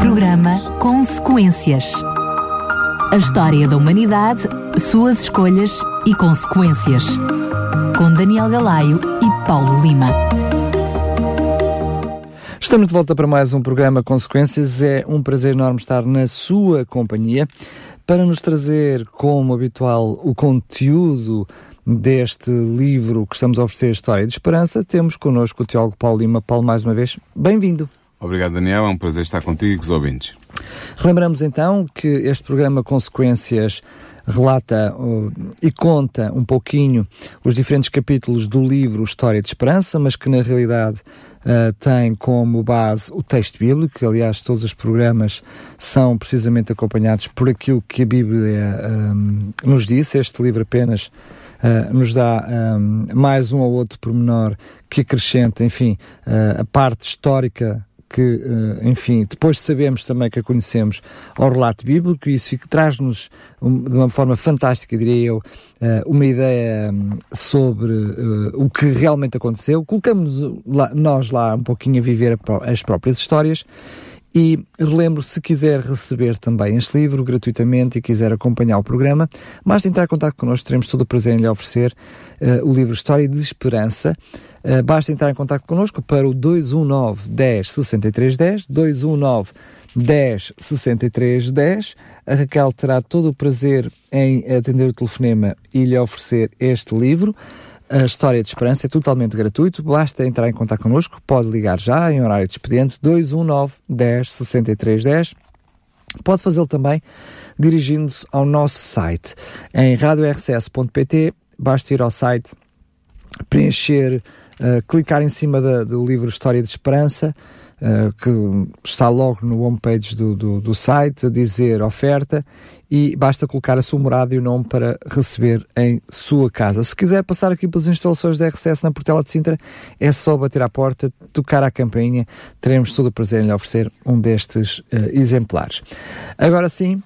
Programa Consequências. A história da humanidade, suas escolhas e consequências. Com Daniel Galaio e Paulo Lima. Estamos de volta para mais um programa Consequências. É um prazer enorme estar na sua companhia para nos trazer, como habitual, o conteúdo deste livro que estamos a oferecer, História de Esperança. Temos connosco o Teólogo Paulo Lima. Paulo, mais uma vez, bem-vindo. Obrigado, Daniel. É um prazer estar contigo e com os ouvintes. Relembramos então que este programa Consequências relata uh, e conta um pouquinho os diferentes capítulos do livro História de Esperança, mas que na realidade uh, tem como base o texto bíblico, que aliás todos os programas são precisamente acompanhados por aquilo que a Bíblia um, nos diz. Este livro apenas Uh, nos dá um, mais um ou outro pormenor que acrescenta, enfim, uh, a parte histórica que, enfim, depois sabemos também que a conhecemos ao relato bíblico e isso traz-nos de uma forma fantástica, diria eu, uma ideia um, sobre o que realmente aconteceu. Colocamos nós lá um pouquinho a viver as próprias histórias e relembro, se quiser receber também este livro gratuitamente e quiser acompanhar o programa, basta entrar em contato connosco, teremos todo o prazer em lhe oferecer uh, o livro História de Esperança. Uh, basta entrar em contato connosco para o 219 10 63 10, 219 10 63 10. A Raquel terá todo o prazer em atender o telefonema e lhe oferecer este livro. A História de Esperança é totalmente gratuito, basta entrar em contato connosco, pode ligar já em horário de expediente 219 10 63 10. Pode fazê-lo também dirigindo-se ao nosso site. Em radiorcs.pt, basta ir ao site, preencher, uh, clicar em cima da, do livro História de Esperança, uh, que está logo no homepage do, do, do site, a dizer oferta, e basta colocar a sua morada e o nome para receber em sua casa. Se quiser passar aqui pelas instalações da RCS na Portela de Sintra, é só bater à porta, tocar à campainha, teremos todo o prazer em lhe oferecer um destes uh, exemplares. Agora sim,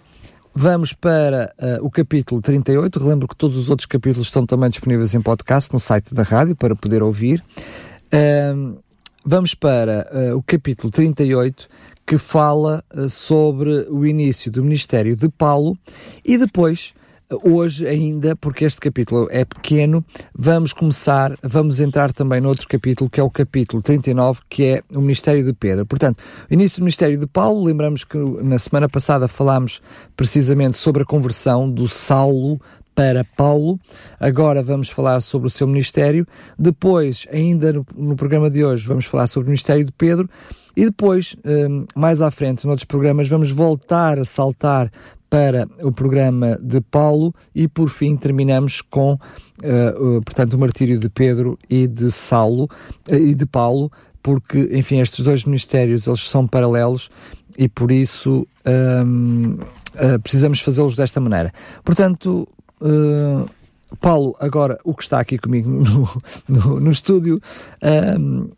Vamos para uh, o capítulo 38. Relembro que todos os outros capítulos estão também disponíveis em podcast no site da rádio para poder ouvir. Vamos para uh, o capítulo 38, que fala uh, sobre o início do ministério de Paulo e depois, uh, hoje ainda, porque este capítulo é pequeno, vamos começar, vamos entrar também no outro capítulo, que é o capítulo 39, que é o ministério de Pedro. Portanto, início do ministério de Paulo, lembramos que na semana passada falámos precisamente sobre a conversão do Saulo para Paulo. Agora vamos falar sobre o seu ministério. Depois, ainda no, programa de hoje, vamos falar sobre o ministério de Pedro. E depois, um, mais à frente, noutros programas, vamos voltar a saltar para o programa de Paulo e por fim terminamos com, uh, portanto, o martírio de Pedro e de Saulo uh, e de Paulo, porque, enfim, estes dois ministérios eles são paralelos e por isso um, precisamos fazê-los desta maneira. Portanto, Paulo, agora o que está aqui comigo no, no, no estúdio, um,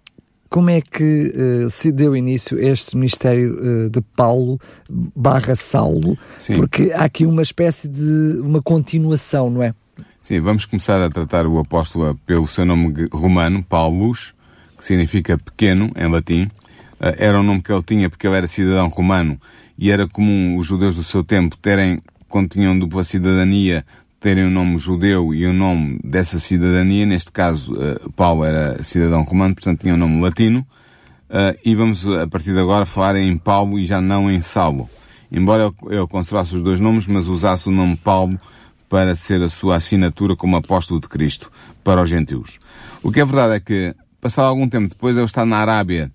como é que uh, se deu início este ministério uh, de Paulo barra Saulo? Sim. Porque há aqui uma espécie de uma continuação, não é? Sim, vamos começar a tratar o apóstolo pelo seu nome romano, Paulus, que significa pequeno em latim. Uh, era um nome que ele tinha porque ele era cidadão romano e era comum os judeus do seu tempo terem, quando tinham dupla cidadania, terem o um nome judeu e o um nome dessa cidadania, neste caso uh, Paulo era cidadão romano, portanto tinha um nome latino, uh, e vamos a partir de agora falar em Paulo e já não em Saulo. Embora ele conservasse os dois nomes, mas usasse o nome Paulo para ser a sua assinatura como apóstolo de Cristo para os gentios. O que é verdade é que, passado algum tempo depois, ele está na Arábia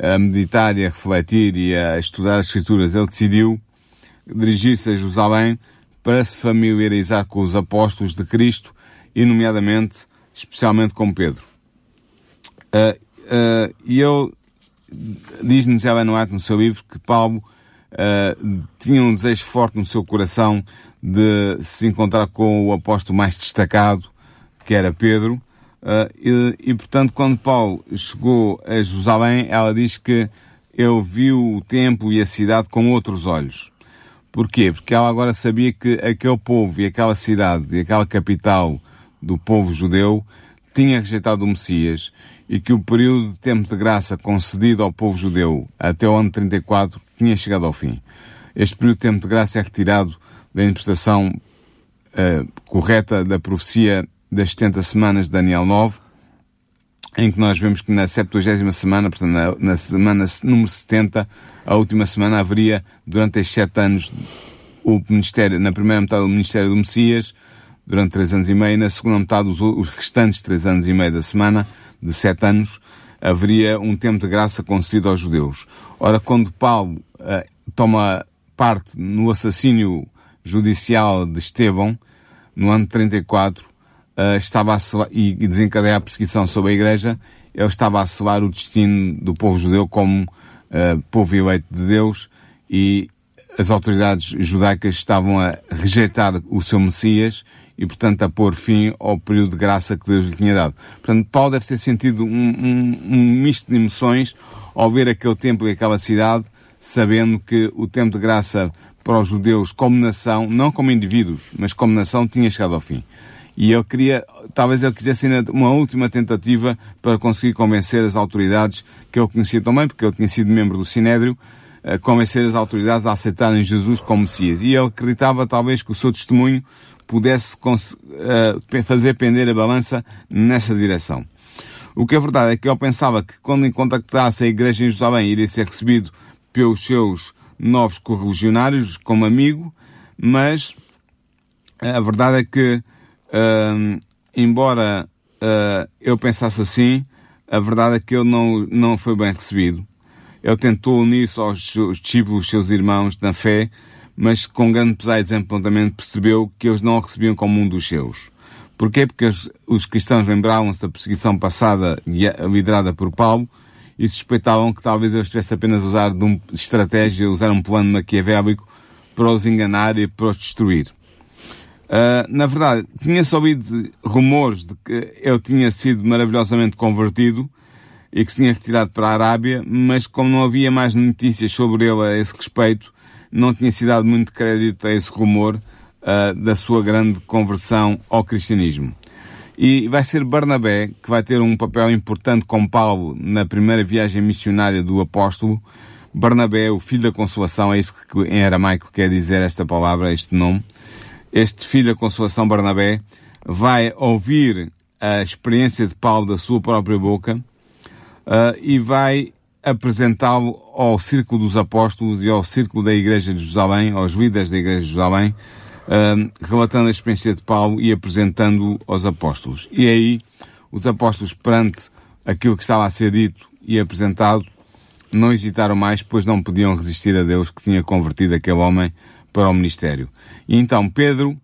a meditar e a refletir e a estudar as Escrituras, ele decidiu dirigir-se a Jerusalém para se familiarizar com os apóstolos de Cristo e, nomeadamente, especialmente com Pedro. Uh, uh, e eu, diz-nos Ellen White no seu livro, que Paulo uh, tinha um desejo forte no seu coração de se encontrar com o apóstolo mais destacado, que era Pedro, e, e, portanto, quando Paulo chegou a Jerusalém, ela diz que ele viu o templo e a cidade com outros olhos. Porquê? Porque ela agora sabia que aquele povo e aquela cidade e aquela capital do povo judeu tinha rejeitado o Messias e que o período de tempo de graça concedido ao povo judeu até o ano 34 tinha chegado ao fim. Este período de tempo de graça é retirado da interpretação uh, correta da profecia das 70 semanas de Daniel 9, em que nós vemos que na 70 semana, portanto na, na, semana número 70, a última semana haveria, durante estes sete anos, o ministério, na primeira metade do ministério do Messias, durante três anos e meio, na segunda metade, os, os restantes três anos e meio da semana, de sete anos, haveria um tempo de graça concedido aos judeus. Ora, quando Paulo uh, toma parte no assassínio judicial de Estevão, no ano 34, uh, estava a soar, e, desencadear a perseguição sobre a Igreja, ele estava a soar o destino do povo judeu como uh, povo eleito de Deus e as autoridades judaicas estavam a rejeitar o seu Messias e, portanto, a pôr fim ao período de graça que Deus lhe tinha dado. Portanto, Paulo deve ter sentido um, um, um misto de emoções ao ver aquele templo e aquela cidade, sabendo que o tempo de graça para os judeus como nação, não como indivíduos, mas como nação, tinha chegado ao fim. E eu queria, talvez eu quisesse ainda uma última tentativa para conseguir convencer as autoridades, que eu conhecia também, porque eu tinha sido membro do Sinédrio, a convencer as autoridades a aceitarem Jesus como Messias. E eu acreditava talvez que o seu testemunho pudesse uh, fazer pender a balança nessa direção. O que é verdade é que eu pensava que quando contactasse a igreja em Jerusalém iria ser recebido pelos seus novos correligionários como amigo, mas a verdade é que Embora uh, eu pensasse assim, a verdade é que ele não, não foi bem recebido. Ele tentou unir-se aos discípulos, seus irmãos, na fé, mas com grande pesar e desapontamento percebeu que eles não o recebiam como um dos seus. Porquê? Porque os, os cristãos lembravam-se da perseguição passada liderada por Paulo e suspeitavam que talvez ele estivesse apenas a usar de uma estratégia, usar um plano maquiavélico para os enganar e para os destruir. Uh, na verdade, tinha-se ouvido rumores de que ele tinha sido maravilhosamente convertido e que se tinha retirado para a Arábia, mas como não havia mais notícias sobre ele a esse respeito, não tinha sido dado muito crédito a esse rumor uh, da sua grande conversão ao cristianismo. E vai ser Barnabé que vai ter um papel importante com Paulo na primeira viagem missionária do apóstolo. Barnabé, o filho da consolação, é isso que em aramaico quer dizer esta palavra, este nome este filho da Consolação Barnabé vai ouvir a experiência de Paulo da sua própria boca uh, e vai apresentá-lo ao círculo dos apóstolos e ao círculo da Igreja de Jerusalém, aos líderes da Igreja de Jerusalém, uh, relatando a experiência de Paulo e apresentando-o aos apóstolos. E aí, os apóstolos, perante aquilo que estava a ser dito e apresentado, não hesitaram mais, pois não podiam resistir a Deus que tinha convertido aquele homem para o ministério. E então Pedro,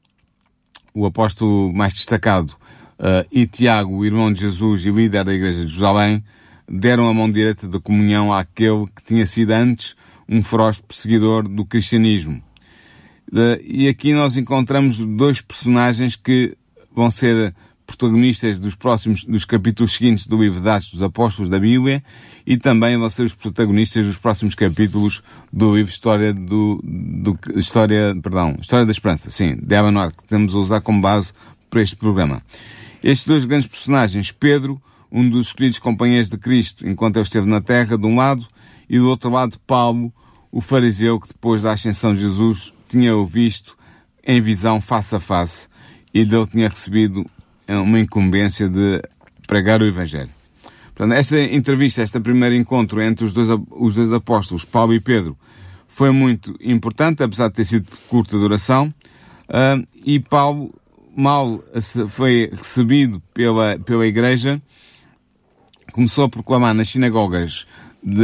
o apóstolo mais destacado, uh, e Tiago, o irmão de Jesus e líder da igreja de Jerusalém, deram a mão direita da comunhão àquele que tinha sido antes um feroz perseguidor do cristianismo. Uh, e aqui nós encontramos dois personagens que vão ser protagonistas dos próximos, dos capítulos seguintes do livro de Atos dos Apóstolos da Bíblia e também vão ser os protagonistas dos próximos capítulos do livro História do, do História, perdão, História da Esperança, sim, de Abanoir, que temos a usar como base para este programa. Estes dois grandes personagens, Pedro, um dos escolhidos companheiros de Cristo enquanto ele esteve na terra, de um lado, e do outro lado, Paulo, o fariseu que depois da ascensão de Jesus tinha o visto em visão face a face e dele tinha recebido uma incumbência de pregar o Evangelho. Portanto, esta entrevista, este primeiro encontro entre os dois, os dois apóstolos, Paulo e Pedro, foi muito importante, apesar de ter sido de curta duração, uh, e Paulo mal foi recebido pela, pela Igreja, começou a proclamar nas sinagogas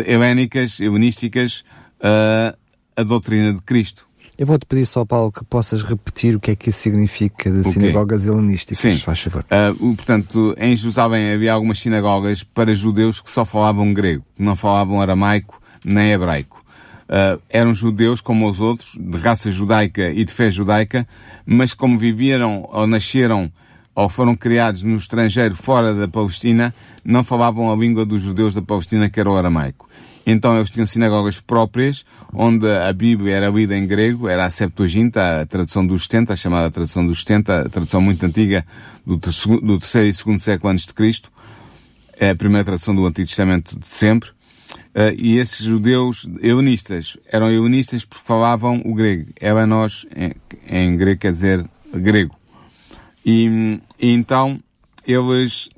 helénicas, helenísticas, uh, a doutrina de Cristo. Eu vou-te pedir só, Paulo, que possas repetir o que é que isso significa de sinagogas helenísticas, Sim. faz favor. Uh, portanto, em Jerusalém havia algumas sinagogas para judeus que só falavam grego, que não falavam aramaico nem hebraico. Uh, eram judeus como os outros, de raça judaica e de fé judaica, mas como viveram ou nasceram ou foram criados no estrangeiro fora da Palestina, não falavam a língua dos judeus da Palestina, que era o aramaico. Então eles tinham sinagogas próprias, onde a Bíblia era lida em grego, era a Septuaginta, a tradução dos 70, a chamada tradução dos 70, a tradução muito antiga do, do terceiro e segundo século antes de Cristo. É a primeira tradução do Antigo Testamento de sempre. Uh, e esses judeus helenistas eram helenistas porque falavam o grego. Elanos, em, em grego, quer dizer grego. E, e, então, eles,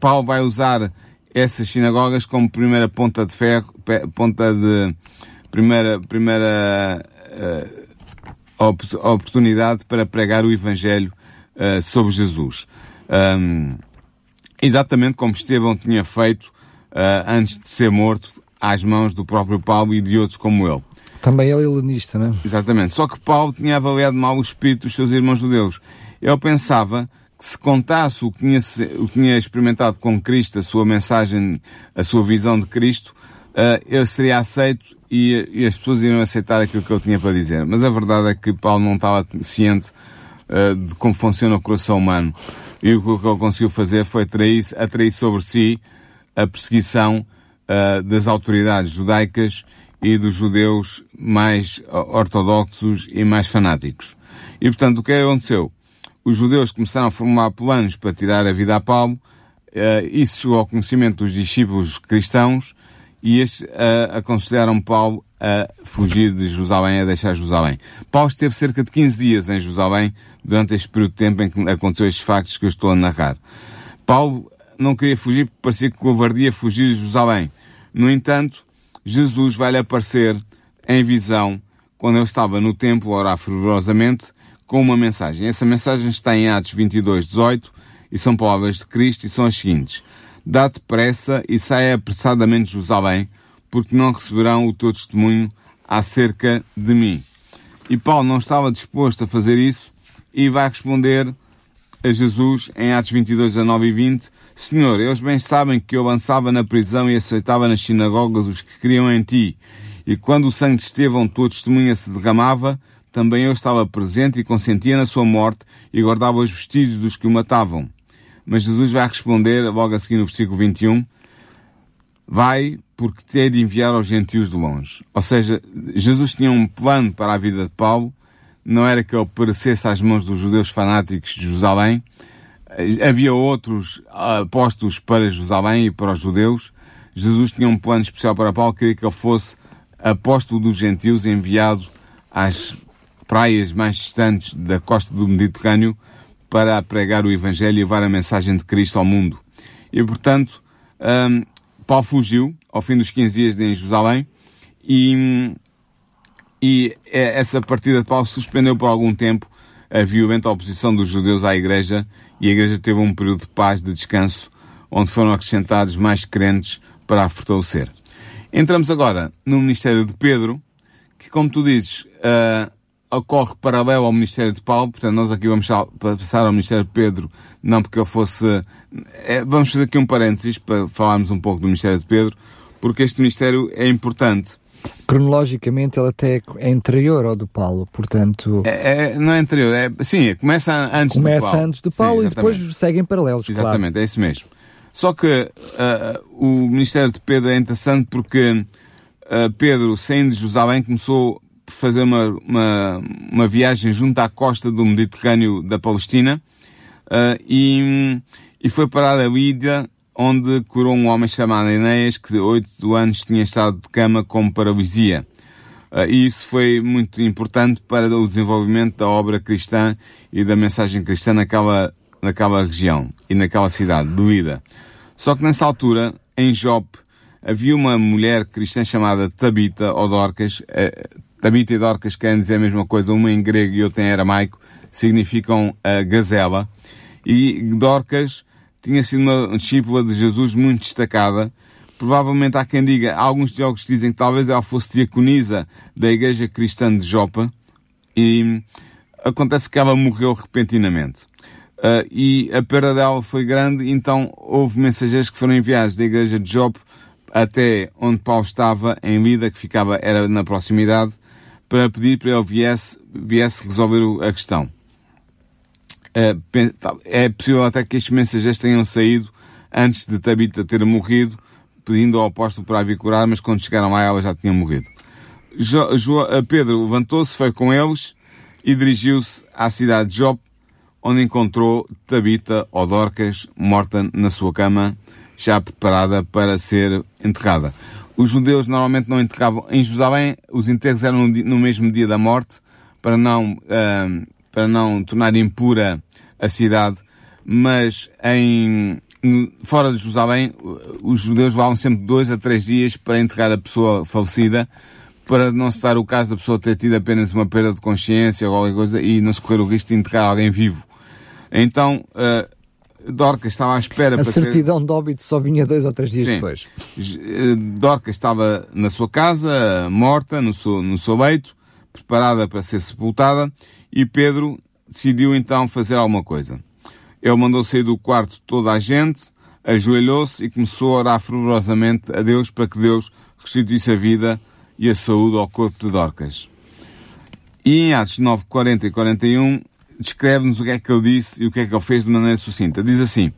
Paulo vai usar essas sinagogas como primeira ponta de ferro, ponta de, primeira, primeira uh, oportunidade para pregar o Evangelho uh, sobre Jesus. Um, exatamente como Estevão tinha feito uh, antes de ser morto às mãos do próprio Paulo e de outros como ele. Também ele é helenista, não é? Exatamente. Só que Paulo tinha avaliado mal o espírito dos seus irmãos judeus. Ele pensava se contasse o que tinha, o que tinha experimentado com Cristo, a sua mensagem, a sua visão de Cristo, uh, ele seria aceito e, e, as pessoas iriam aceitar aquilo que eu tinha para dizer. Mas a verdade é que Paulo não estava ciente uh, de como funciona o coração humano. E o que ele conseguiu fazer foi atrair, atrair sobre si a perseguição uh, das autoridades judaicas e dos judeus mais ortodoxos e mais fanáticos. E portanto, o que aconteceu? Os judeus começaram a formular planos para tirar a vida a Paulo, uh, isso chegou ao conhecimento dos discípulos cristãos, e estes uh, aconselharam Paulo a fugir de Jerusalém, a deixar Jerusalém. Paulo esteve cerca de 15 dias em Jerusalém durante este período de tempo em que aconteceu estes factos que eu estou a narrar. Paulo não queria fugir porque parecia que covardia fugir de Jerusalém. No entanto, Jesus vai-lhe aparecer em visão quando ele estava no templo a orar fervorosamente com uma mensagem. Essa mensagem está em Atos 22, 18 e são palavras de Cristo e são as seguintes. Dá-te pressa e saia apressadamente Jerusalém, porque não receberão o teu testemunho acerca de mim. E Paulo não estava disposto a fazer isso e vai responder a Jesus em Atos 22, 19 e 20, Senhor, eles bem sabem que eu avançava na prisão e aceitava nas sinagogas os que criam em ti. E quando o sangue de Estevão, tua testemunha, se derramava, também eu estava presente e consentia na sua morte e guardava os vestidos dos que o matavam. Mas Jesus vai responder, logo a seguir no versículo 21, Vai, porque te hei de enviar aos gentios de longe. Ou seja, Jesus tinha um plano para a vida de Paulo, não era que ele perecesse às mãos dos judeus fanáticos de Jerusalém, havia outros apóstolos para Jerusalém e para os judeus. Jesus tinha um plano especial para Paulo, queria que ele fosse apóstolo dos gentios enviado às praias mais distantes da costa do Mediterrâneo para pregar o Evangelho e levar a mensagem de Cristo ao mundo. E, portanto, um, Paulo fugiu ao fim dos 15 dias em Jerusalém e, e essa partida de Paulo suspendeu por algum tempo a violenta oposição dos judeus à Igreja e a Igreja teve um período de paz, de descanso, onde foram acrescentados mais crentes para a fortalecer. Entramos agora no ministério de Pedro, que, como tu dizes, uh, ocorre paralelo ao ministério de Paulo, portanto nós aqui vamos passar ao ministério de Pedro, não porque eu fosse... É, vamos fazer aqui um parênteses para falarmos um pouco do ministério de Pedro, porque este ministério é importante. Cronologicamente ele até é anterior ao do Paulo, portanto... É, é, não é anterior, é, sim, começa antes começa do Paulo. Começa antes do Paulo sim, e depois seguem paralelos, Exatamente, claro. é isso mesmo. Só que uh, o ministério de Pedro é interessante porque uh, Pedro, saindo de Jerusalém, começou fazer uma, uma, uma viagem junto à costa do Mediterrâneo da Palestina uh, e, e foi parar a Lídia, onde curou um homem chamado Enéas, que de oito anos tinha estado de cama com paralisia. Uh, e isso foi muito importante para o desenvolvimento da obra cristã e da mensagem cristã naquela, naquela região e naquela cidade de Lida. Só que nessa altura, em Jope, havia uma mulher cristã chamada Tabita ou Dorcas. Uh, Tabita e Dorcas querem dizer a mesma coisa, uma em grego e outra em aramaico, significam a gazela. E Dorcas tinha sido uma discípula de Jesus muito destacada. Provavelmente há quem diga, alguns teólogos dizem que talvez ela fosse diaconisa da Igreja Cristã de Jopa. E acontece que ela morreu repentinamente. Uh, e a perda dela foi grande, então houve mensageiros que foram enviados da Igreja de Jope até onde Paulo estava, em Lida, que ficava, era na proximidade, para pedir para ele viesse, viesse resolver a questão. É, é possível até que estes mensageiros tenham saído antes de Tabita ter morrido, pedindo ao apóstolo para a vir curar, mas quando chegaram lá ela já tinha morrido. Jo, jo, Pedro levantou-se, foi com eles e dirigiu-se à cidade de Jope, onde encontrou Tabita ou Dorcas morta na sua cama, já preparada para ser enterrada. Os judeus normalmente não enterravam, em Jerusalém os enterros eram no, mesmo dia da morte, para não, uh, para não tornar impura a cidade, mas em, fora de Jerusalém, os judeus levavam sempre dois a três dias para enterrar a pessoa falecida, para não se dar o caso da pessoa ter tido apenas uma perda de consciência ou qualquer coisa e não se correr o risco de enterrar alguém vivo. Então, uh, Dorcas estava à espera a para certidão ser... de óbito só vinha dois ou três dias Sim. depois. Eh, Dorcas estava na sua casa, morta, no seu, no seu leito, preparada para ser sepultada, e Pedro decidiu então fazer alguma coisa. Ele mandou sair do quarto toda a gente, ajoelhou-se e começou a orar fervorosamente a Deus para que Deus restituísse a vida e a saúde ao corpo de Dorcas. E em Atos 9, 40 e 41, descreve-nos o que é que ele disse e o que é que ele fez de maneira sucinta. Diz assim,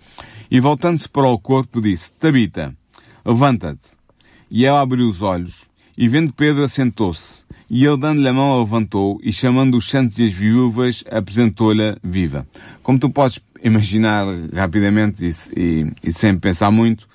e voltando-se para o corpo, disse, Tabita, levanta-te. E ela abriu os olhos, e vendo Pedro, assentou-se. E ele, dando-lhe a mão, a levantou, e chamando os santos e as viúvas, apresentou-lhe viva. Como tu podes imaginar rapidamente e, e, e sem pensar muito,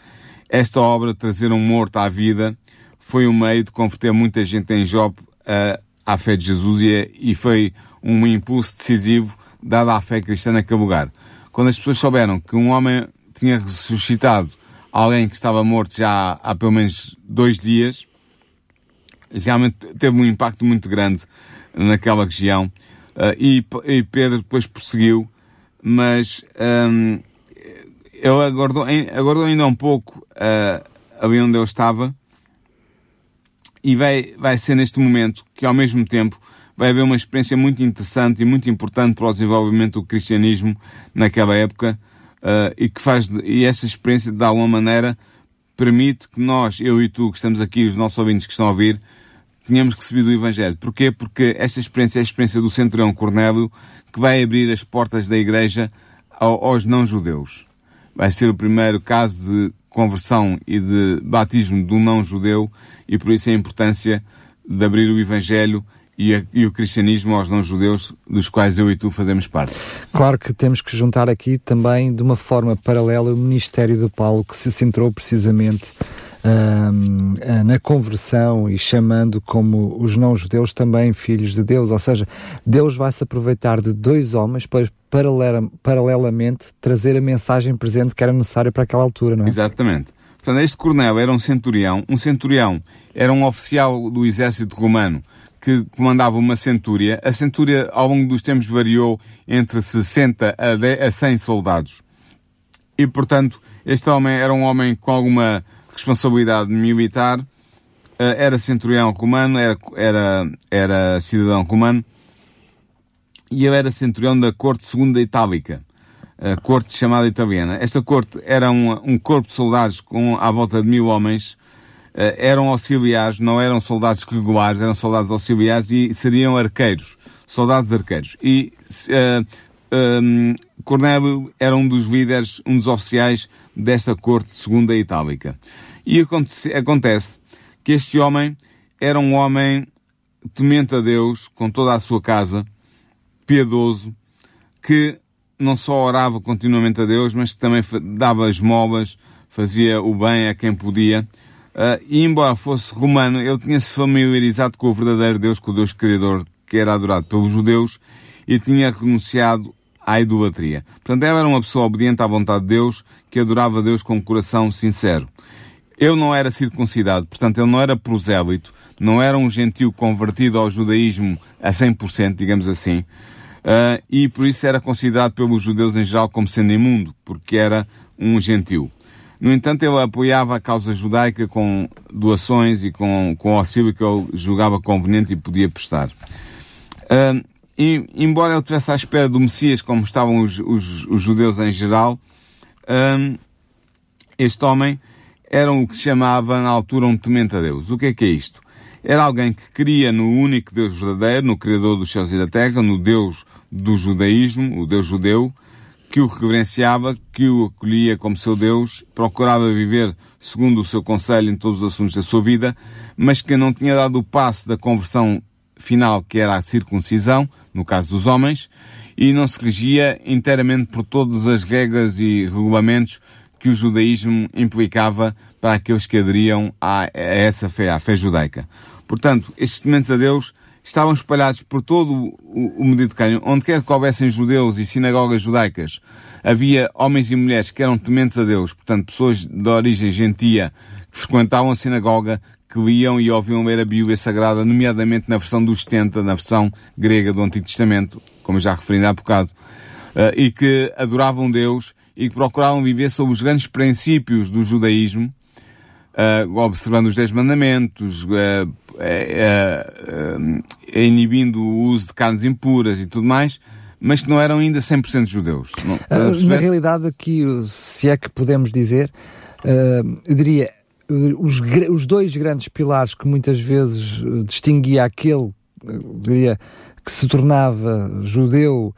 esta obra, trazer um morto à vida, foi um meio de converter muita gente em Job uh, à fé de Jesus e, e foi um impulso decisivo dado à fé cristã naquele lugar. Quando as pessoas souberam que um homem tinha ressuscitado alguém que estava morto já há, há pelo menos dois dias, realmente teve um impacto muito grande naquela região. Uh, e, e, Pedro depois prosseguiu, mas um, ele aguardou, aguardou ainda um pouco uh, ali onde eu estava, e vai, vai ser neste momento que, ao mesmo tempo, vai haver uma experiência muito interessante e muito importante para o desenvolvimento do cristianismo naquela época uh, e que faz, e essa experiência, de alguma maneira, permite que nós, eu e tu, que estamos aqui, os nossos ouvintes que estão a ouvir, tenhamos recebido o Evangelho. Porquê? Porque esta experiência é a experiência do centurião Cornélio que vai abrir as portas da igreja aos não-judeus. Vai ser o primeiro caso de conversão e de batismo do não-judeu e por isso a importância de abrir o Evangelho e, a, e, o cristianismo aos não-judeus, dos quais eu e tu fazemos parte. Claro que temos que juntar aqui também, de uma forma paralela, o ministério do Paulo, que se centrou precisamente na conversão e chamando como os não-judeus também filhos de Deus. Ou seja, Deus vai se aproveitar de dois homens para paralela, paralelamente trazer a mensagem presente que era necessária para aquela altura, não é? Exatamente. Portanto, este Cornélio era um centurião. Um centurião era um oficial do exército romano que comandava uma centúria. A centúria, ao longo dos tempos, variou entre 60 a, 10, a 100 soldados. E, portanto, este homem era um homem com alguma responsabilidade militar, eh, era centurião romano, era, era, era cidadão romano, e ele era centurião da corte segunda itálica a corte chamada italiana. Esta corte era um, um corpo de soldados com à volta de mil homens, uh, eram auxiliares, não eram soldados regulares, eram soldados auxiliares e seriam arqueiros, soldados arqueiros. E uh, um, Cornélio era um dos líderes, um dos oficiais desta corte segunda itálica. E acontece, acontece que este homem era um homem temente a Deus, com toda a sua casa, piedoso, que não só orava continuamente a Deus, mas que também dava esmolas, fazia o bem a quem podia. Uh, e embora fosse romano, ele tinha-se familiarizado com o verdadeiro Deus, com o Deus Criador, que era adorado pelos judeus, e tinha renunciado à idolatria. Portanto, ele era uma pessoa obediente à vontade de Deus, que adorava Deus com um coração sincero. Ele não era circuncidado, portanto, ele não era prosélito, não era um gentil convertido ao judaísmo a 100%, digamos assim, uh, e por isso era considerado pelos judeus em geral como sendo imundo, porque era um gentil. No entanto, ele apoiava a causa judaica com doações e com, com auxílio que ele julgava conveniente e podia prestar. Uh, e, embora ele estivesse à espera do Messias, como estavam os, os, os judeus em geral, uh, este homem era o que se chamava na altura um temente a Deus. O que é que é isto? Era alguém que cria no único Deus verdadeiro, no Criador dos céus e da terra, no Deus do judaísmo, o Deus judeu, que o reverenciava, que o acolhia como seu Deus, procurava viver segundo o seu conselho em todos os assuntos da sua vida, mas que não tinha dado o passo da conversão final, que era a circuncisão, no caso dos homens, e não se regia inteiramente por todas as regras e regulamentos que o judaísmo implicava para aqueles que aderiam a, essa fé, à fé judaica. Portanto, estes tementes a Deus estavam espalhados por todo o Mediterrâneo, onde quer que houvessem judeus e sinagogas judaicas, havia homens e mulheres que eram tementes a Deus, portanto, pessoas de origem gentia, que frequentavam a sinagoga, que liam e ouviam ler a Bíblia Sagrada, nomeadamente na versão dos 70, na versão grega do Antigo Testamento, como já referi há bocado, uh, e que adoravam Deus e que procuravam viver sob os grandes princípios do judaísmo, uh, observando os Dez Mandamentos, uh, inibindo o uso de carnes impuras e tudo mais, mas que não eram ainda 100% judeus. Não, Na realidade, aqui, se é que podemos dizer, eu diria, os, os dois grandes pilares que muitas vezes distinguia aquele, eu diria, que se tornava judeu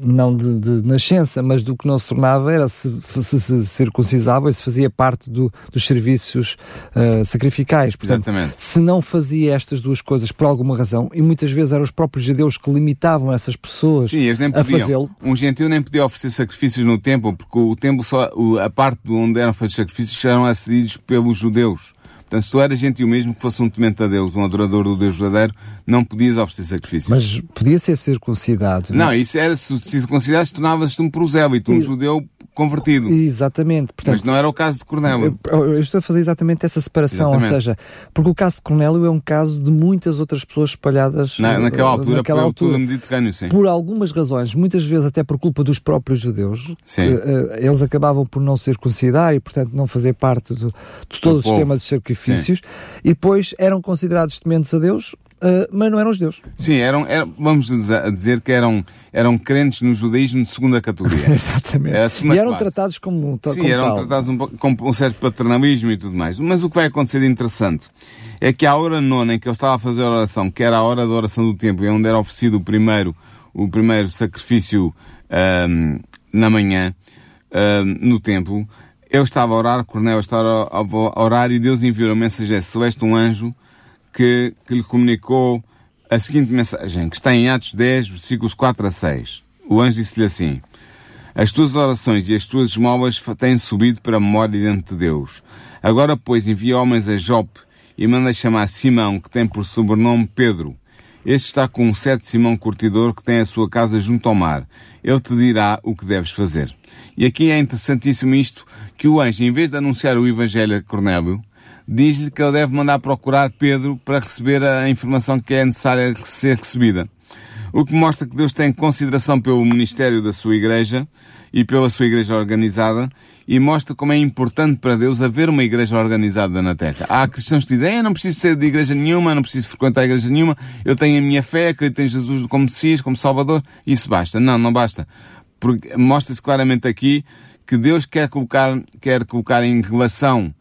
não de, de, nascença, mas do que não se tornava era se se, se circuncisava e se fazia parte do, dos serviços uh, sacrificais. Portanto, Exatamente. se não fazia estas duas coisas por alguma razão, e muitas vezes eram os próprios judeus que limitavam essas pessoas Sim, eles nem a fazê-lo. Um gentil nem podia oferecer sacrifícios no templo, porque o templo só, a parte onde eram feitos sacrifícios eram acedidos pelos judeus. Portanto, se tu eras gentil mesmo que fosse um temente a Deus, um adorador do Deus verdadeiro, não podias oferecer sacrifícios. Mas podia ser circuncidado. Não, isso era, se circuncidaste, tornavas-te um prosélito, um E- judeu convertido. Exatamente. Portanto, Mas não era o caso de Cornélio. Eu, estou a fazer exatamente essa separação, Exatamente. ou seja, porque o caso de Cornélio é um caso de muitas outras pessoas espalhadas Na, naquela eh, altura, naquela pelo altura. todo o Mediterrâneo, sim. Por algumas razões, muitas vezes até por culpa dos próprios judeus, Sim. que, eh, eles acabavam por não circuncidar e, portanto, não fazer parte do, de todo o povo. sistema de sacrifícios, e depois eram considerados tementes a Deus, eh, mas não eram os deuses. Sim, eram, eram- vamos dizer que eram, eram crentes no judaísmo de segunda categoria. Exatamente. É a segunda e eram classe. tratados como, Sim, como eram tal. tratados um com um certo paternalismo e tudo mais. Mas o que vai acontecer de interessante é que à hora nona em que ele estava a fazer a oração, que era a hora da oração do templo, e onde era oferecido o primeiro, o primeiro sacrifício ahm, na manhã, ahm, no templo, eu estava a orar, Cornélio estava a, orar e Deus enviou a mensageiro celeste, um anjo, que, que lhe comunicou a seguinte mensagem, que está em Atos 10, versículos 4 a 6. O anjo disse-lhe assim, as tuas orações e as tuas esmolas têm subido para a memória diante de Deus. Agora, pois, envia homens a Jope e manda chamar Simão, que tem por sobrenome Pedro. Este está com um certo Simão curtidor que tem a sua casa junto ao mar. Ele te dirá o que deves fazer. E aqui é interessantíssimo isto, que o anjo, em vez de anunciar o Evangelho a Cornélio, diz-lhe que ele deve mandar procurar Pedro para receber a informação que é necessária ser recebida. O que mostra que Deus tem consideração pelo ministério da sua igreja e pela sua igreja organizada e mostra como é importante para Deus haver uma igreja organizada na Terra. Há cristãos que dizem, eu não preciso ser de igreja nenhuma, não preciso frequentar igreja nenhuma, eu tenho a minha fé, acredito em Jesus como Messias, como Salvador, isso basta. Não, não basta. Mostra-se claramente aqui que Deus quer colocar, quer colocar em relação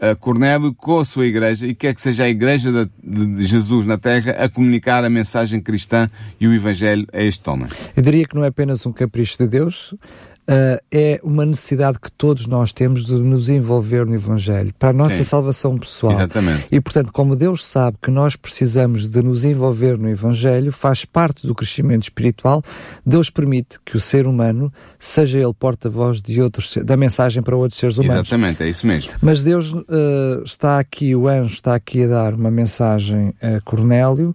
a Cornélio com a sua igreja e quer que seja a igreja de, de Jesus na terra a comunicar a mensagem cristã e o evangelho a este homem. Eu diria que não é apenas um capricho de Deus, uh, é uma necessidade que todos nós temos de nos envolver no Evangelho, para a nossa Sim. salvação pessoal. Exatamente. E, portanto, como Deus sabe que nós precisamos de nos envolver no Evangelho, faz parte do crescimento espiritual, Deus permite que o ser humano seja ele porta-voz de outros, da mensagem para outros seres humanos. Exatamente, é isso mesmo. Mas Deus eh, está aqui, o anjo está aqui a dar uma mensagem a Cornélio,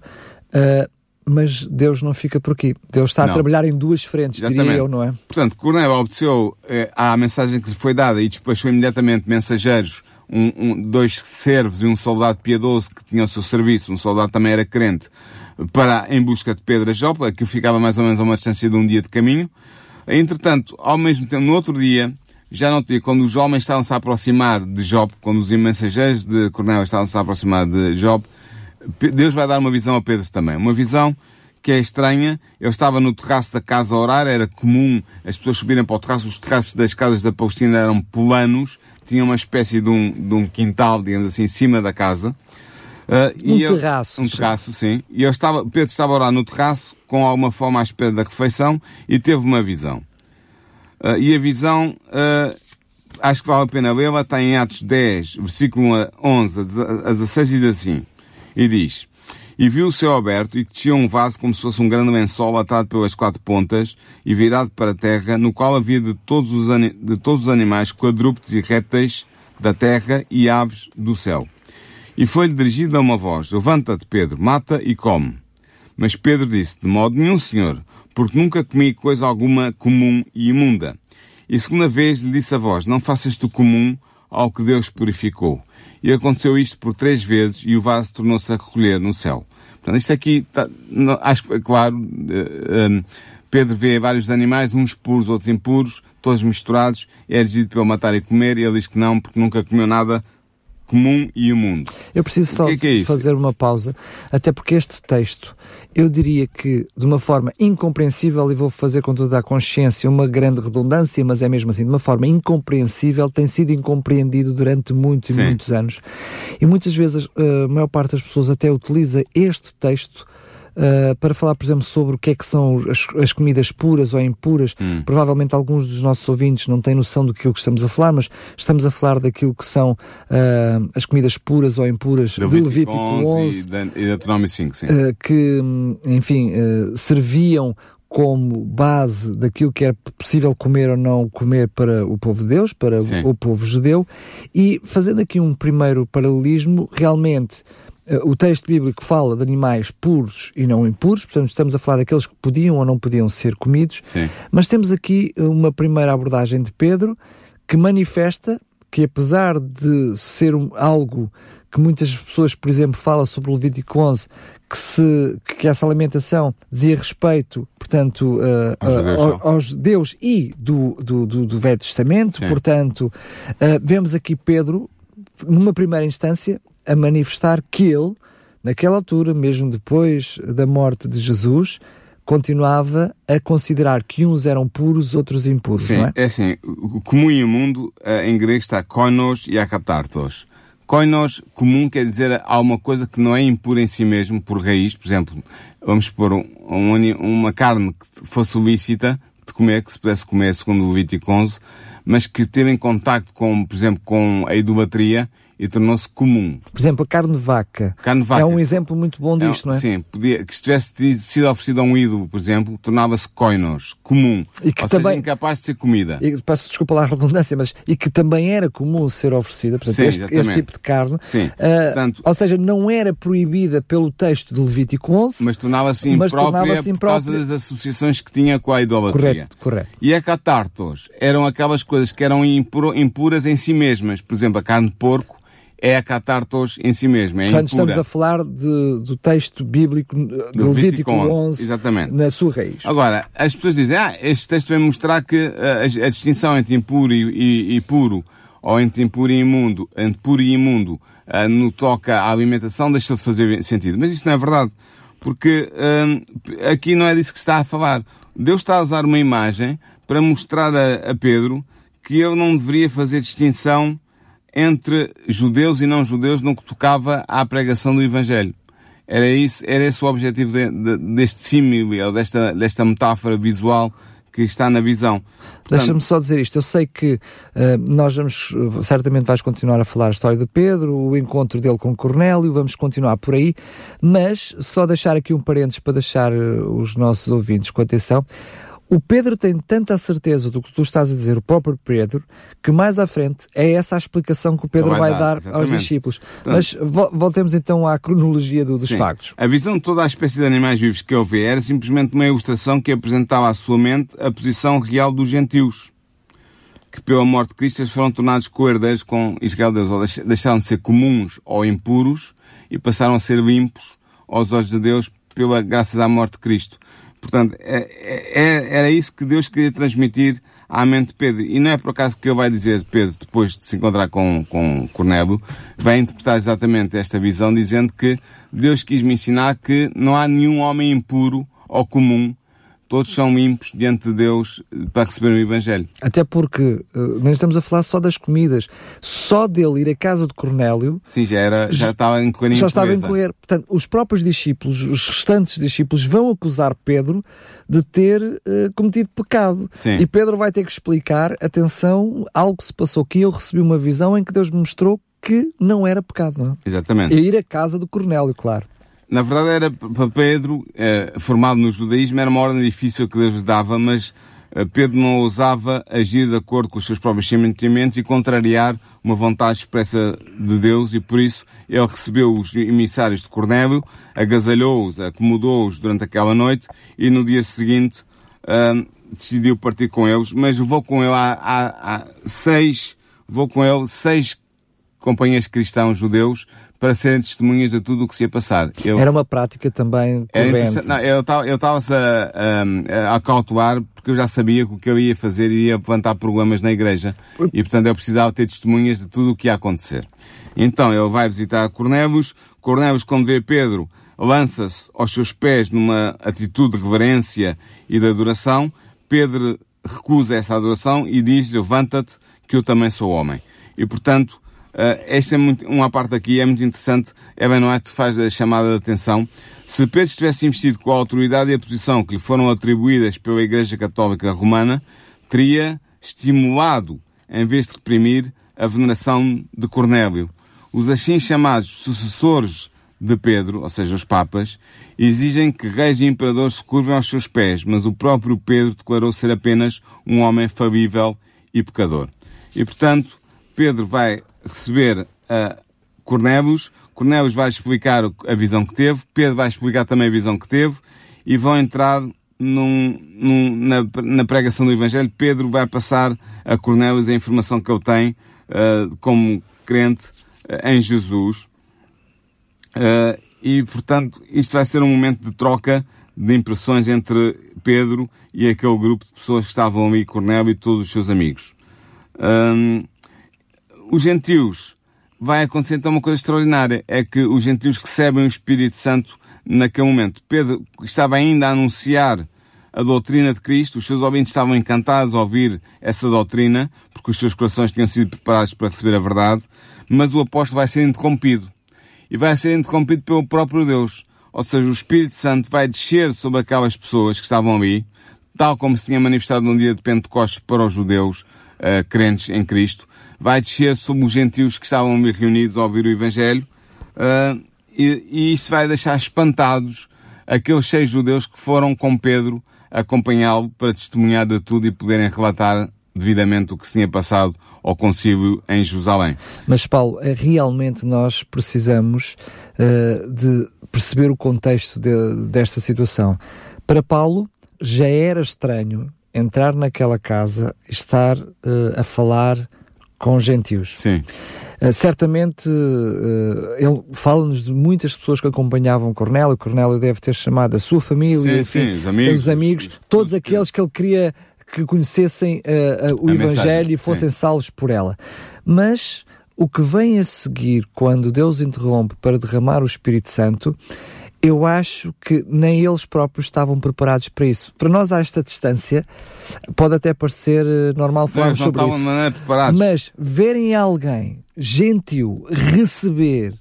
eh, mas Deus não fica por aqui. Deus está Não. a trabalhar em duas frentes, diria Exatamente. eu, não é? Portanto, Cornélio obedeceu eh, à mensagem que lhe foi dada e despachou imediatamente mensageiros, um, um- dois servos e um soldado piedoso que tinham o seu serviço, um soldado também era crente, para, em busca de Pedro a Jopa, que ficava mais ou menos a uma distância de um dia de caminho. Entretanto, ao mesmo tempo, no outro dia, já não tinha, quando os homens estavam-se a aproximar de Job, quando os mensageiros de Cornélio estavam-se a aproximar de Job, Deus vai dar uma visão a Pedro também. Uma visão que é estranha. Ele estava no terraço da casa a orar, era comum as pessoas subirem para o terraço. Os terraços das casas da Palestina eram planos, tinham uma espécie de um, de um quintal, digamos assim, em cima da casa. Ah, Um e terraço. Um terraço, sim. E eu estava, Pedro estava a orar no terraço, com alguma forma à espera da refeição, e teve uma visão. Ah, e a visão, ah, acho que vale a pena lê-la, está em Atos 10, versículo 11 a 16 e diz assim. E diz, E viu o céu aberto e que descia um vaso como se fosse um grande lençol atado pelas quatro pontas e virado para a terra, no qual havia de todos os, de todos os animais, quadrúpedes e répteis da terra e aves do céu. E foi-lhe dirigida uma voz, levanta-te, Pedro, mata e come. Mas Pedro disse, de modo nenhum, senhor, porque nunca comi coisa alguma comum e imunda. E segunda vez lhe disse a voz, não faças tu comum ao que Deus purificou. E aconteceu isto por três vezes e o vaso tornou-se a recolher no céu. Portanto, isto aqui, tá, não, acho que, claro, uh, um, Pedro vê vários animais, uns puros, outros impuros, todos misturados, é exigido para ele matar e comer, e ele diz que não, porque nunca comeu nada comum e imundo. Eu preciso só que é que é fazer uma pausa, até porque este texto, eu diria que de uma forma incompreensível, e vou fazer com toda a consciência uma grande redundância, mas é mesmo assim, de uma forma incompreensível, tem sido incompreendido durante muitos e muitos anos. E muitas vezes a maior parte das pessoas até utiliza este texto uh, para falar, por exemplo, sobre o que é que são as, as comidas puras ou impuras. Hum. Provavelmente alguns dos nossos ouvintes não têm noção do que estamos a falar, mas estamos a falar daquilo que são uh, as comidas puras ou impuras de Levítico 11 e de Deuteronômio 5, sim. Uh, que, enfim, serviam como base daquilo que era possível comer ou não comer para o povo de Deus, para Sim. o povo judeu, e fazendo aqui um primeiro paralelismo, realmente o texto bíblico fala de animais puros e não impuros, portanto estamos a falar daqueles que podiam ou não podiam ser comidos, Sim. mas temos aqui uma primeira abordagem de Pedro que manifesta que apesar de ser algo que muitas pessoas, por exemplo, falam sobre o Levítico 11, que, se, que essa alimentação dizia respeito, portanto, uh, aos, uh, aos Deus e do, do, do, do Velho Testamento, Sim. portanto, uh, vemos aqui Pedro, numa primeira instância, a manifestar que ele, naquela altura, mesmo depois da morte de Jesus, continuava a considerar que uns eram puros, outros impuros, Sim, é? é assim, o comum e imundo, eh, em grego está koinos e akatartos. Koinos, comum, quer dizer há uma coisa que não é impura em si mesmo, por raiz, por exemplo, vamos pôr um, um, uma carne que fosse lícita de comer, que se pudesse comer segundo o Levítico 11, mas que teve em contacto com, por exemplo, com a idolatria, e tornou-se comum. Por exemplo, a carne de vaca. Carne de vaca. É um exemplo muito bom é disto, é, não é? Sim, podia, que se tivesse sido oferecido a um ídolo, por exemplo, tornava-se coinos, comum. E que ou também, seja, incapaz de ser comida. E, peço desculpa lá a redundância, mas e que também era comum ser oferecida, portanto, Sim, este, este, tipo de carne. Sim. Uh, Portanto, ou seja, não era proibida pelo texto de Levítico 11, mas tornava-se imprópria tornava por causa das associações que tinha com a idolatria. Correto, correto. E a catartos eram aquelas coisas que eram impuras em si mesmas. Por exemplo, a carne de porco é a catartos em si mesmo, é Portanto, estamos a falar de, do texto bíblico de Levítico 11, exatamente. na sua raiz. Agora, as pessoas dizem, ah, este texto vem mostrar que a, a, a distinção entre impuro e, e, e, puro, ou entre impuro e imundo, entre puro e imundo, uh, no toca à alimentação, deixou de fazer sentido. Mas isso não é verdade, porque uh, aqui não é disso que se está a falar. Deus está a usar uma imagem para mostrar a, a Pedro que ele não deveria fazer distinção entre judeus e não judeus no que tocava à pregação do Evangelho. Era, isso, era esse o objetivo de, de, deste símile, ou desta, desta metáfora visual que está na visão. Deixa-me só dizer isto. Eu sei que uh, nós vamos, certamente vais continuar a falar a história de Pedro, o encontro dele com Cornélio, vamos continuar por aí, mas só deixar aqui um parênteses para deixar uh, os nossos ouvintes com atenção. O Pedro tem tanta certeza do que tu estás a dizer, o próprio Pedro, que mais à frente é essa a explicação que o Pedro vai, vai, dar, aos discípulos. Mas voltemos então à cronologia do, dos Sim. factos. A visão de toda a espécie de animais vivos que ele vê era simplesmente uma ilustração que apresentava à sua mente a posição real dos gentios, que pela morte de Cristo foram tornados co-herdeiros com Israel de Deus, ou deixaram de ser comuns ou impuros e passaram a ser limpos aos olhos de Deus pela graças à morte de Cristo. Portanto, é, é, é, era isso que Deus queria transmitir à mente de Pedro. E não é por acaso que ele vai dizer, Pedro, depois de se encontrar com, com Cornélio, vai interpretar exatamente esta visão, dizendo que Deus quis me ensinar que não há nenhum homem impuro ou comum todos são limpos diante de Deus para receber o Evangelho. Até porque nós estamos a falar só das comidas. Só dele ir à casa de Cornélio. Sim, já, era, já estava a incorrer Já estava a incorrer. Portanto, os próprios discípulos, os restantes discípulos, vão acusar Pedro de ter uh, cometido pecado. Sim. E Pedro vai ter que explicar: atenção, algo se passou aqui. Eu recebi uma visão em que Deus me mostrou que não era pecado, não é? Exatamente. E ir à casa do Cornélio, claro. Na verdade era para Pedro, eh, formado no judaísmo, era uma ordem difícil que Deus dava, mas eh, Pedro não ousava agir de acordo com os seus próprios sentimentos e contrariar uma vontade expressa de Deus e por isso ele recebeu os emissários de Cornélio, agasalhou-os, acomodou-os durante aquela noite e no dia seguinte uh, decidiu partir com eles, mas vou com ele há seis, vou com ele seis companheiros cristãos judeus para serem testemunhas de tudo o que se ia passar. Eu, era uma prática também. Não, eu estava-se a, a, a cautelar porque eu já sabia que o que eu ia fazer iria levantar problemas na igreja e, portanto, eu precisava ter testemunhas de tudo o que ia acontecer. Então, ele vai visitar Cornélios. Cornélios, quando vê Pedro, lança-se aos seus pés numa atitude de reverência e de adoração. Pedro recusa essa adoração e diz, levanta-te, que eu também sou homem. E, portanto, esta é muito, uma parte aqui é muito interessante. Evan White faz a chamada de atenção. Se Pedro estivesse investido com a autoridade e a posição que lhe foram atribuídas pela Igreja Católica Romana, teria estimulado, em vez de reprimir, a veneração de Cornélio. Os assim chamados sucessores de Pedro, ou seja, os papas, exigem que reis e imperadores se curvem aos seus pés, mas o próprio Pedro declarou ser apenas um homem falível e pecador. E, portanto, Pedro vai receber a Cornélios, Cornélios vai explicar a visão que teve, Pedro vai explicar também a visão que teve, e vão entrar num, num, na, na, pregação do Evangelho. Pedro vai passar a Cornélios a informação que ele tem uh, como crente uh, em Jesus. Uh, e, portanto, isto vai ser um momento de troca de impressões entre Pedro e aquele grupo de pessoas que estavam ali, Cornélio e todos os seus amigos os gentios, vai acontecer então uma coisa extraordinária, é que os gentios recebem o Espírito Santo naquele momento. Pedro estava ainda a anunciar a doutrina de Cristo, os seus ouvintes estavam encantados a ouvir essa doutrina, porque os seus corações tinham sido preparados para receber a verdade, mas o apóstolo vai ser interrompido. E vai ser interrompido pelo próprio Deus. Ou seja, o Espírito Santo vai descer sobre aquelas pessoas que estavam ali, tal como se tinha manifestado no dia de Pentecostes para os judeus uh, crentes em Cristo, vai descer sobre os gentios que estavam ali reunidos a ouvir o Evangelho, uh, e, e isso vai deixar espantados aqueles seis judeus que foram com Pedro acompanhá-lo para testemunhar de tudo e poderem relatar devidamente o que se tinha passado ao concílio em Jerusalém. Mas Paulo, é realmente nós precisamos uh, de perceber o contexto de, desta situação. Para Paulo já era estranho entrar naquela casa, estar uh, a falar com gentios. Sim. Uh, certamente uh, ele fala-nos de muitas pessoas que acompanhavam Cornélio. Cornélio deve ter chamado a sua família, sim, enfim, sim, os amigos, os amigos os, todos os, aqueles que ele queria que conhecessem uh, o Evangelho mensagem, e fossem sim. salvos por ela. Mas o que vem a seguir, quando Deus interrompe para derramar o Espírito Santo, eu acho que nem eles próprios estavam preparados para isso. Para nós, a esta distância, pode até parecer eh, normal falarmos sobre isso. Preparados. Mas verem alguém gentil receber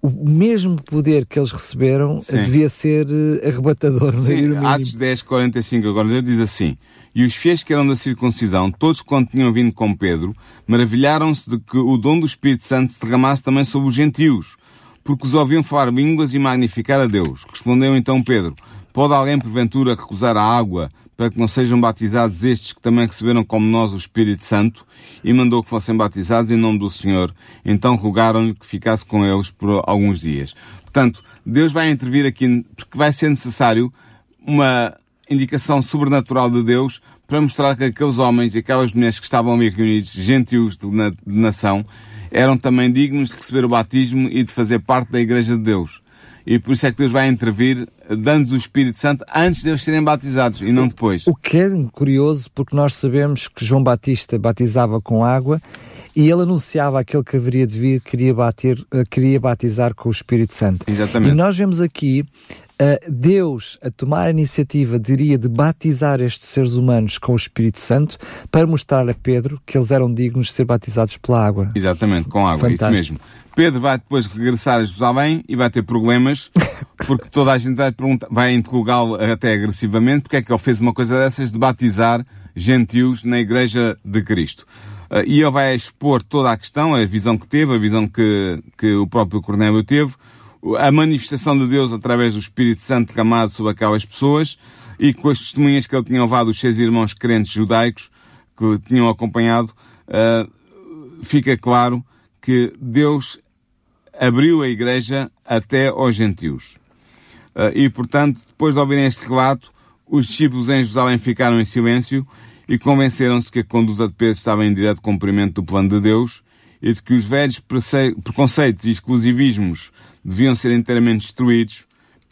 o mesmo poder que eles receberam Sim. devia ser uh, arrebatador. Sim, Atos 10, 45, agora diz assim, e os fiéis que eram da circuncisão, todos quando tinham vindo com Pedro, maravilharam-se de que o dom do Espírito Santo se derramasse também sobre os gentios, porque os ouviam falar línguas e magnificar a Deus. Respondeu então Pedro, pode alguém porventura recusar a água para que não sejam batizados estes que também receberam como nós o Espírito Santo? E mandou que fossem batizados em nome do Senhor. Então rogaram-lhe que ficasse com eles por alguns dias. Portanto, Deus vai intervir aqui, porque vai ser necessário uma indicação sobrenatural de Deus para mostrar que aqueles homens e aquelas mulheres que estavam ali reunidos, gentios de, na, de nação, eram também dignos de receber o batismo e de fazer parte da Igreja de Deus. E por isso é que Deus vai intervir, dando-nos o Espírito Santo antes de eles serem batizados e não depois. O que é curioso, porque nós sabemos que João Batista batizava com água e ele anunciava aquele que haveria de vir, queria, bater, eh, queria batizar com o Espírito Santo. Exatamente. E nós vemos aqui uh, Deus a tomar a iniciativa, diria, de batizar estes seres humanos com o Espírito Santo para mostrar a Pedro que eles eram dignos de ser batizados pela água. Exatamente, com água, Fantástico. isso mesmo. Pedro vai depois regressar a Jerusalém e vai ter problemas, porque toda a gente vai, perguntar, vai interrogá-lo até agressivamente, porque é que ele fez uma coisa dessas de batizar gentios na Igreja de Cristo. Uh, e ele vai expor toda a questão, a visão que teve, a visão que, que o próprio Cornélio teve, a manifestação de Deus através do Espírito Santo derramado sobre aquelas pessoas e com as testemunhas que ele tinha levado os seus irmãos crentes judaicos que tinham acompanhado, uh, fica claro que Deus abriu a igreja até aos gentios. Uh, e, portanto, depois de ouvirem este relato, os discípulos em Jerusalém ficaram em silêncio e convenceram-se que a conduta de Pedro estava em direto cumprimento do plano de Deus e de que os velhos preconceitos e exclusivismos deviam ser inteiramente destruídos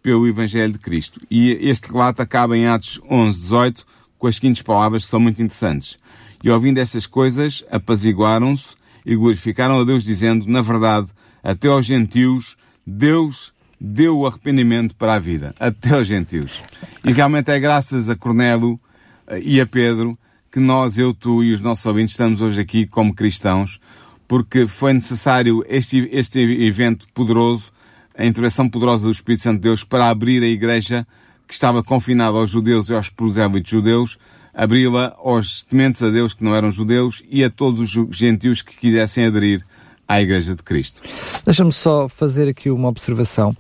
pelo Evangelho de Cristo. E este relato acaba em Atos 11, 18, com as seguintes palavras que são muito interessantes. E ouvindo estas coisas, apaziguaram-se e glorificaram a Deus, dizendo, na verdade, até aos gentios, Deus deu o arrependimento para a vida. Até aos gentios. E realmente é graças a Cornélio eh, e a Pedro que nós, eu, tu e os nossos ouvintes estamos hoje aqui como cristãos, porque foi necessário este, este evento poderoso, a intervenção poderosa do Espírito Santo de Deus para abrir a igreja que estava confinada aos judeus e aos prosélitos judeus, abri-la aos tementes a Deus que não eram judeus e a todos os gentios que quisessem aderir à Igreja de Cristo. Deixa-me só fazer aqui uma observação,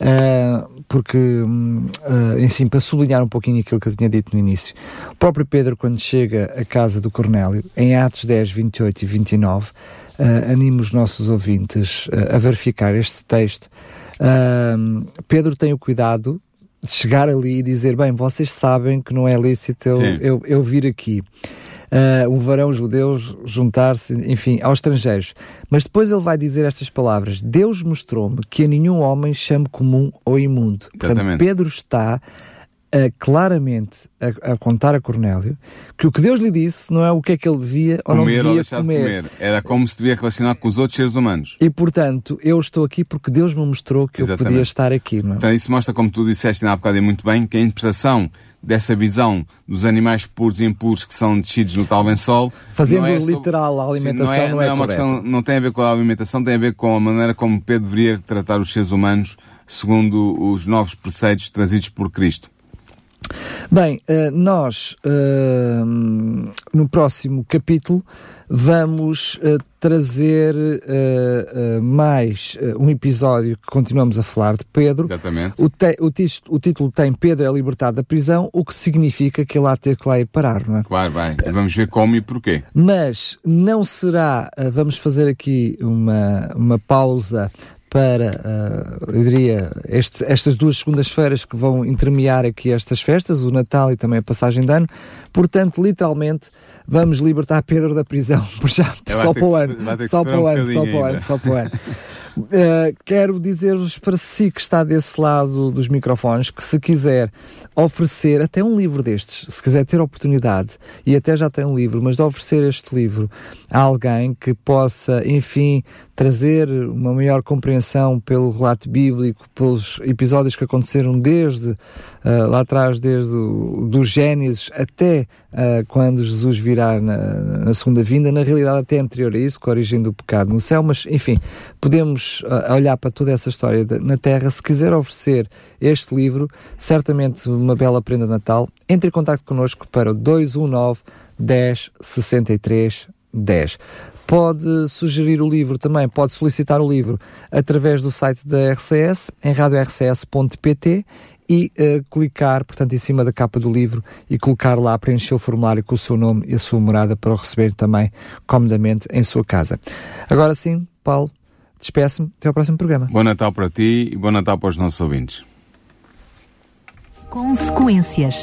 uh, porque, uh, para sublinhar um pouquinho aquilo que eu tinha dito no início. O próprio Pedro, quando chega à casa do Cornélio, em Atos 10, 28 e 29, uh, anima os nossos ouvintes uh, a verificar este texto. Uh, Pedro tem o cuidado de chegar ali e dizer: Bem, vocês sabem que não é lícito eu, eu, eu vir aqui. Uh, um varão judeu juntar-se, enfim, aos estrangeiros. Mas depois ele vai dizer estas palavras: Deus mostrou-me que a nenhum homem chame comum ou imundo. Portanto, Pedro está uh, claramente a, a, contar a Cornélio que o que Deus lhe disse não é o que é que ele devia comer ou não devia ou deixar comer. de comer. Era como se devia relacionar com os outros seres humanos. E portanto, eu estou aqui porque Deus me mostrou que Exatamente. eu podia estar aqui. Não é? Então isso mostra, como tu disseste há bocado muito bem, que a interpretação dessa visão dos animais puros e impuros que são descidos no tal lençol. Fazendo é literal a alimentação sim, não é, não é, não é uma questão, não tem a ver com a alimentação, tem a ver com a maneira como Pedro deveria tratar os seres humanos segundo os novos preceitos trazidos por Cristo. Bem, eh, nós eh, no próximo capítulo vamos eh, trazer mais um episódio que continuamos a falar de Pedro. Exatamente. O, te, o, o, título tem Pedro é libertado da prisão, o que significa que ele há de ter que lá ir parar, não é? Claro, vai. Vamos ver como e porquê. Mas não será, vamos fazer aqui uma, uma pausa para, uh, eu diria, este, estas duas segundas-feiras que vão intermear aqui estas festas, o Natal e também a passagem de ano. Portanto, literalmente, vamos libertar Pedro da prisão por já, só para o ano. Só para o ano, só para o ano, só para o ano. Quero dizer-vos para si que está desse lado dos microfones que se quiser oferecer até um livro destes, se quiser ter oportunidade, e até já tem um livro, mas de oferecer este livro a alguém que possa, enfim, trazer uma maior compreensão pelo relato bíblico, pelos episódios que aconteceram desde uh, lá atrás, desde o, do Gênesis até uh, quando Jesus virá na, na, segunda vinda, na realidade até anterior a isso, com a origem do pecado no céu, mas enfim, podemos uh, olhar para toda essa história de, na Terra, se quiser oferecer este livro, certamente uma bela prenda de Natal, entre em contato connosco para o 219 10 63 10 pode sugerir o livro também, pode solicitar o livro através do site da RCS, em radiorcs.pt e uh, clicar, portanto, em cima da capa do livro e colocar lá, preencher o formulário com o seu nome e a sua morada para o receber também comodamente em sua casa. Agora sim, Paulo, despeço-me. Até ao próximo programa. Bom Natal para ti e bom Natal para os nossos ouvintes. Consequências.